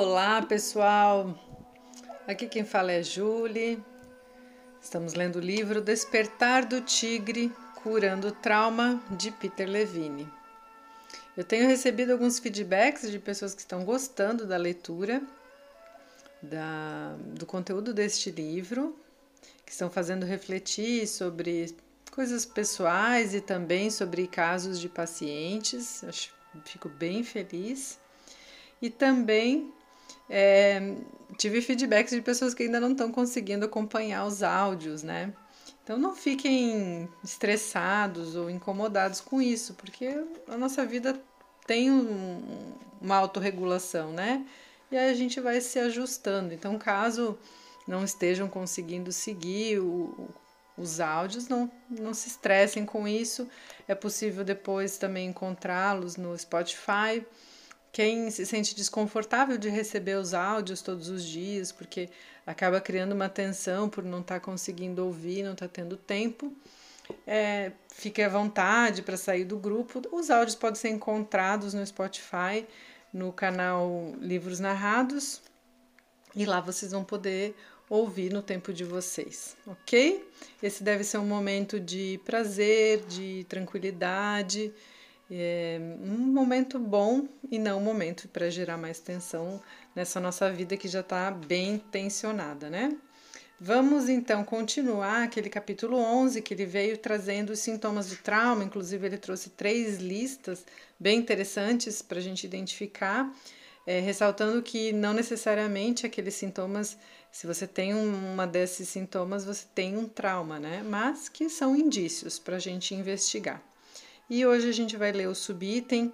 Olá, pessoal. Aqui quem fala é Julie. Estamos lendo o livro Despertar do Tigre, Curando o Trauma de Peter Levine. Eu tenho recebido alguns feedbacks de pessoas que estão gostando da leitura da, do conteúdo deste livro, que estão fazendo refletir sobre coisas pessoais e também sobre casos de pacientes. Fico bem feliz. E também é, tive feedbacks de pessoas que ainda não estão conseguindo acompanhar os áudios, né? Então não fiquem estressados ou incomodados com isso, porque a nossa vida tem um, uma autorregulação, né? E aí a gente vai se ajustando. Então, caso não estejam conseguindo seguir o, os áudios, não, não se estressem com isso. É possível depois também encontrá-los no Spotify quem se sente desconfortável de receber os áudios todos os dias, porque acaba criando uma tensão por não estar tá conseguindo ouvir, não estar tá tendo tempo, é, fique à vontade para sair do grupo. Os áudios podem ser encontrados no Spotify, no canal Livros Narrados, e lá vocês vão poder ouvir no tempo de vocês, ok? Esse deve ser um momento de prazer, de tranquilidade é um momento bom e não um momento para gerar mais tensão nessa nossa vida que já está bem tensionada, né? Vamos então continuar aquele capítulo 11 que ele veio trazendo os sintomas do trauma, inclusive ele trouxe três listas bem interessantes para a gente identificar, é, ressaltando que não necessariamente aqueles sintomas, se você tem uma desses sintomas, você tem um trauma, né? Mas que são indícios para a gente investigar. E hoje a gente vai ler o subitem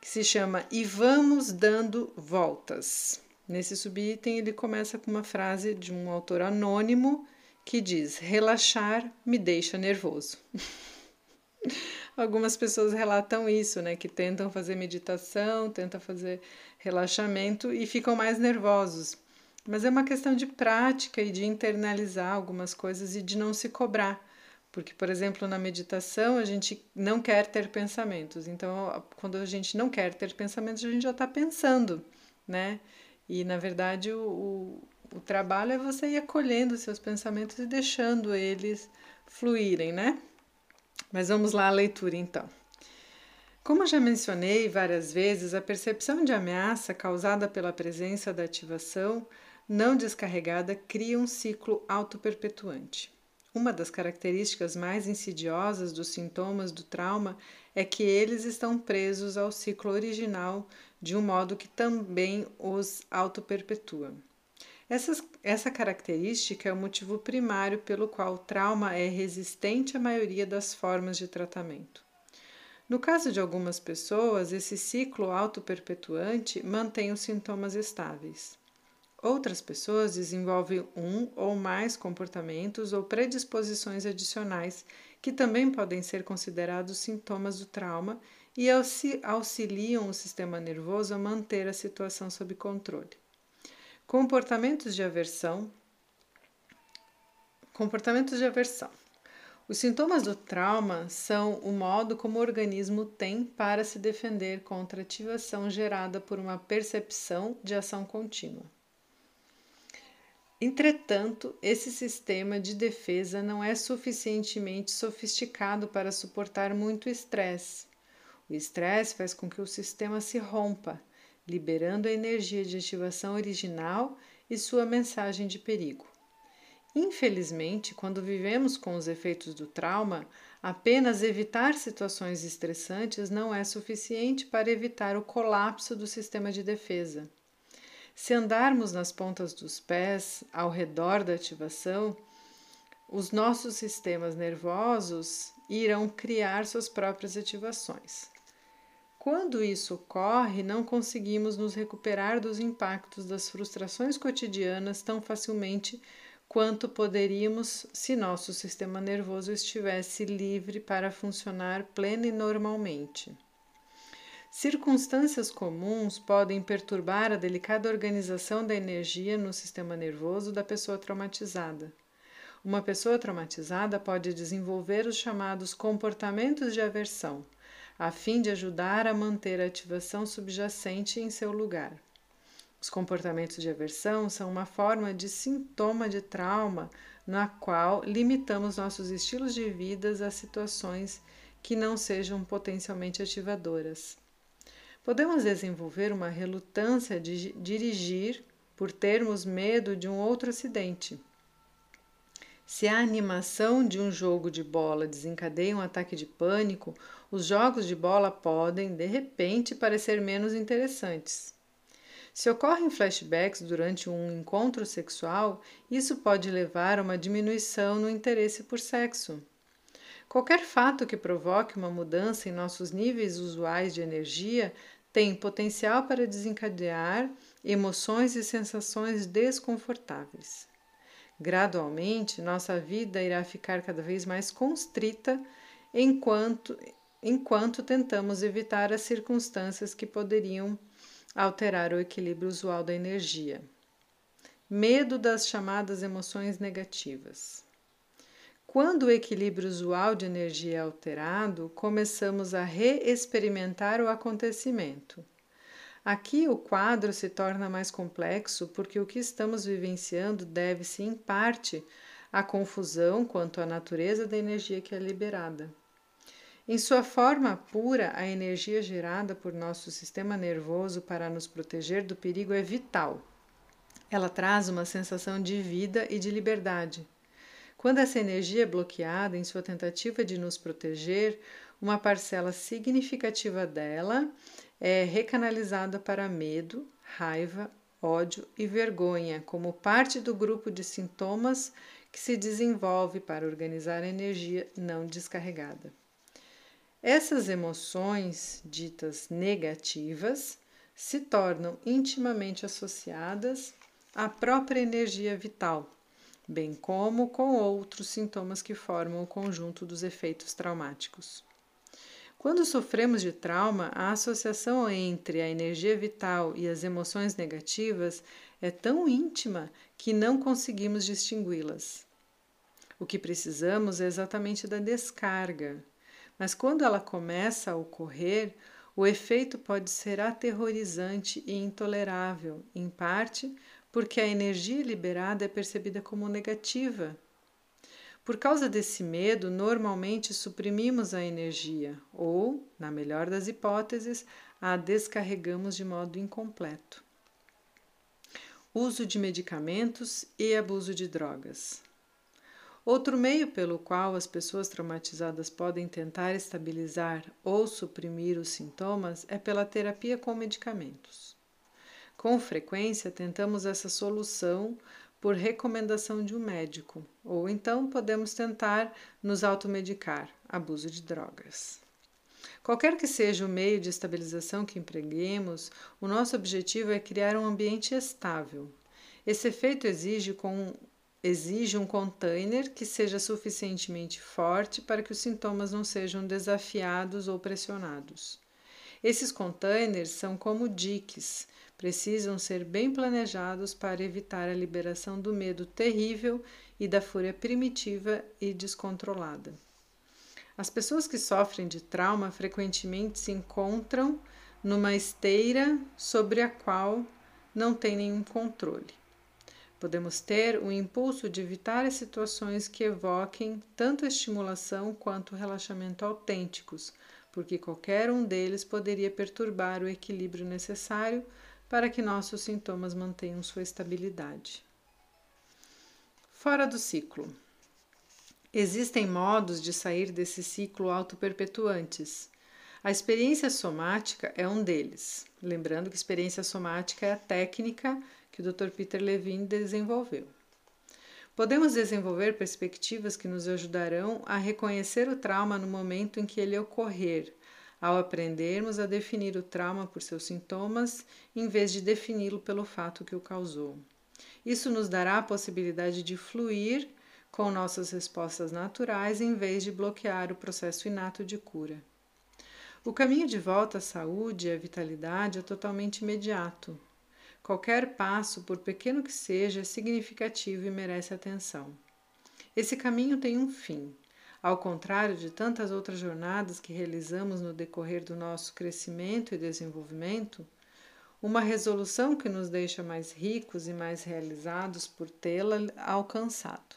que se chama E vamos dando voltas. Nesse subitem ele começa com uma frase de um autor anônimo que diz: Relaxar me deixa nervoso. Algumas pessoas relatam isso, né? Que tentam fazer meditação, tentam fazer relaxamento e ficam mais nervosos. Mas é uma questão de prática e de internalizar algumas coisas e de não se cobrar. Porque, por exemplo, na meditação a gente não quer ter pensamentos. Então, quando a gente não quer ter pensamentos, a gente já está pensando, né? E na verdade o, o, o trabalho é você ir acolhendo seus pensamentos e deixando eles fluírem, né? Mas vamos lá à leitura então. Como já mencionei várias vezes, a percepção de ameaça causada pela presença da ativação não descarregada cria um ciclo autoperpetuante. Uma das características mais insidiosas dos sintomas do trauma é que eles estão presos ao ciclo original de um modo que também os autoperpetua. Essa, característica é o motivo primário pelo qual o trauma é resistente à maioria das formas de tratamento. No caso de algumas pessoas, esse ciclo autoperpetuante mantém os sintomas estáveis. Outras pessoas desenvolvem um ou mais comportamentos ou predisposições adicionais que também podem ser considerados sintomas do trauma e auxiliam o sistema nervoso a manter a situação sob controle. Comportamentos de aversão. Comportamentos de aversão. Os sintomas do trauma são o modo como o organismo tem para se defender contra a ativação gerada por uma percepção de ação contínua. Entretanto, esse sistema de defesa não é suficientemente sofisticado para suportar muito estresse. O estresse faz com que o sistema se rompa, liberando a energia de ativação original e sua mensagem de perigo. Infelizmente, quando vivemos com os efeitos do trauma, apenas evitar situações estressantes não é suficiente para evitar o colapso do sistema de defesa. Se andarmos nas pontas dos pés ao redor da ativação, os nossos sistemas nervosos irão criar suas próprias ativações. Quando isso ocorre, não conseguimos nos recuperar dos impactos das frustrações cotidianas tão facilmente quanto poderíamos se nosso sistema nervoso estivesse livre para funcionar plena e normalmente. Circunstâncias comuns podem perturbar a delicada organização da energia no sistema nervoso da pessoa traumatizada. Uma pessoa traumatizada pode desenvolver os chamados comportamentos de aversão, a fim de ajudar a manter a ativação subjacente em seu lugar. Os comportamentos de aversão são uma forma de sintoma de trauma na qual limitamos nossos estilos de vida a situações que não sejam potencialmente ativadoras. Podemos desenvolver uma relutância de dirigir por termos medo de um outro acidente. Se a animação de um jogo de bola desencadeia um ataque de pânico, os jogos de bola podem, de repente, parecer menos interessantes. Se ocorrem flashbacks durante um encontro sexual, isso pode levar a uma diminuição no interesse por sexo. Qualquer fato que provoque uma mudança em nossos níveis usuais de energia tem potencial para desencadear emoções e sensações desconfortáveis. Gradualmente, nossa vida irá ficar cada vez mais constrita enquanto, enquanto tentamos evitar as circunstâncias que poderiam alterar o equilíbrio usual da energia. Medo das chamadas emoções negativas. Quando o equilíbrio usual de energia é alterado, começamos a reexperimentar o acontecimento. Aqui o quadro se torna mais complexo porque o que estamos vivenciando deve-se, em parte, à confusão quanto à natureza da energia que é liberada. Em sua forma pura, a energia gerada por nosso sistema nervoso para nos proteger do perigo é vital. Ela traz uma sensação de vida e de liberdade. Quando essa energia é bloqueada em sua tentativa de nos proteger, uma parcela significativa dela é recanalizada para medo, raiva, ódio e vergonha, como parte do grupo de sintomas que se desenvolve para organizar a energia não descarregada. Essas emoções ditas negativas se tornam intimamente associadas à própria energia vital, bem como com outros sintomas que formam o conjunto dos efeitos traumáticos. Quando sofremos de trauma, a associação entre a energia vital e as emoções negativas é tão íntima que não conseguimos distingui-las. O que precisamos é exatamente da descarga, mas quando ela começa a ocorrer, o efeito pode ser aterrorizante e intolerável, em parte porque a energia liberada é percebida como negativa. Por causa desse medo, normalmente suprimimos a energia ou, na melhor das hipóteses, a descarregamos de modo incompleto. Uso de medicamentos e abuso de drogas. Outro meio pelo qual as pessoas traumatizadas podem tentar estabilizar ou suprimir os sintomas é pela terapia com medicamentos. Com frequência, tentamos essa solução por recomendação de um médico, ou então podemos tentar nos automedicar, abuso de drogas. Qualquer que seja o meio de estabilização que empreguemos, o nosso objetivo é criar um ambiente estável. Esse efeito exige com exige um container que seja suficientemente forte para que os sintomas não sejam desafiados ou pressionados. Esses containers são como diques, precisam ser bem planejados para evitar a liberação do medo terrível e da fúria primitiva e descontrolada. As pessoas que sofrem de trauma frequentemente se encontram numa esteira sobre a qual não têm nenhum controle. Podemos ter o impulso de evitar as situações que evoquem tanto estimulação quanto relaxamento autênticos, porque qualquer um deles poderia perturbar o equilíbrio necessário para que nossos sintomas mantenham sua estabilidade. Fora do ciclo. Existem modos de sair desse ciclo autoperpetuantes. A experiência somática é um deles. Lembrando que experiência somática é a técnica que o Dr. Peter Levine desenvolveu. Podemos desenvolver perspectivas que nos ajudarão a reconhecer o trauma no momento em que ele ocorrer, ao aprendermos a definir o trauma por seus sintomas em vez de defini-lo pelo fato que o causou. Isso nos dará a possibilidade de fluir com nossas respostas naturais em vez de bloquear o processo inato de cura. O caminho de volta à saúde e à vitalidade é totalmente imediato. Qualquer passo, por pequeno que seja, é significativo e merece atenção. Esse caminho tem um fim. Ao contrário de tantas outras jornadas que realizamos no decorrer do nosso crescimento e desenvolvimento, uma resolução que nos deixa mais ricos e mais realizados por tê-la alcançado.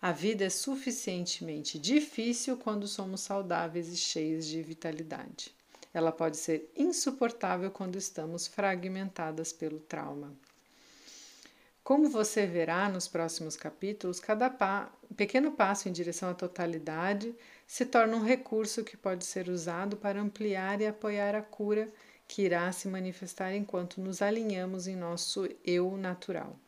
A vida é suficientemente difícil quando somos saudáveis e cheios de vitalidade. Ela pode ser insuportável quando estamos fragmentadas pelo trauma. Como você verá nos próximos capítulos, cada pa pequeno passo em direção à totalidade se torna um recurso que pode ser usado para ampliar e apoiar a cura que irá se manifestar enquanto nos alinhamos em nosso eu natural.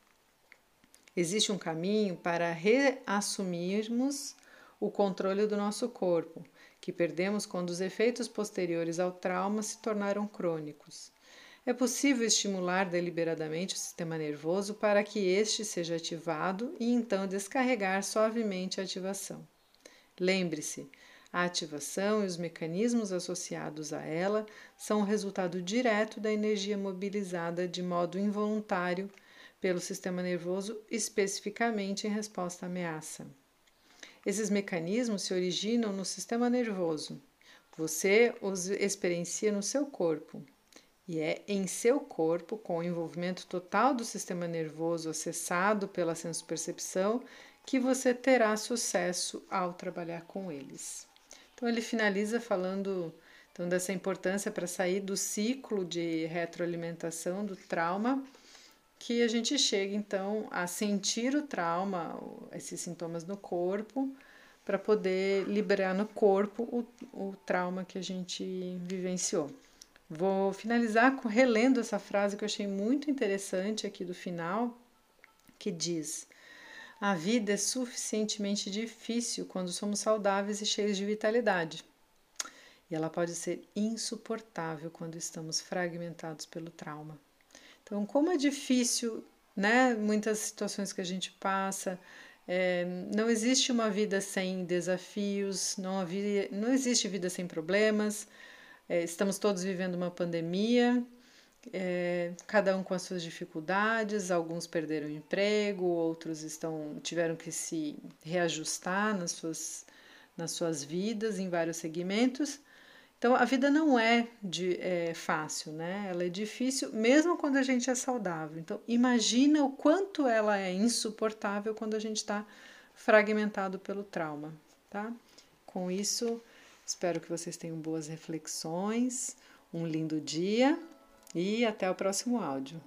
Existe um caminho para reassumirmos o controle do nosso corpo, que perdemos quando os efeitos posteriores ao trauma se tornaram crônicos. É possível estimular deliberadamente o sistema nervoso para que este seja ativado e então descarregar suavemente a ativação. Lembre-se, a ativação e os mecanismos associados a ela são o resultado direto da energia mobilizada de modo involuntário pelo sistema nervoso, especificamente em resposta à ameaça. Esses mecanismos se originam no sistema nervoso. Você os experiencia no seu corpo. E é em seu corpo, com o envolvimento total do sistema nervoso acessado pela sensopercepção, que você terá sucesso ao trabalhar com eles. Então ele finaliza falando então dessa importância para sair do ciclo de retroalimentação do trauma, que a gente chega então a sentir o trauma, esses sintomas no corpo, para poder liberar no corpo o, o trauma que a gente vivenciou. Vou finalizar relendo essa frase que eu achei muito interessante aqui do final, que diz: a vida é suficientemente difícil quando somos saudáveis e cheios de vitalidade. E ela pode ser insuportável quando estamos fragmentados pelo trauma. Então, como é difícil, né? Muitas situações que a gente passa. É, não existe uma vida sem desafios, não, havia, não existe vida sem problemas. É, estamos todos vivendo uma pandemia é, cada um com as suas dificuldades, alguns perderam o emprego, outros estão tiveram que se reajustar nas suas, nas suas vidas em vários segmentos. Então a vida não é, de, é fácil, né? Ela é difícil mesmo quando a gente é saudável. Então imagina o quanto ela é insuportável quando a gente está fragmentado pelo trauma, tá? Com isso, espero que vocês tenham boas reflexões, um lindo dia e até o próximo áudio.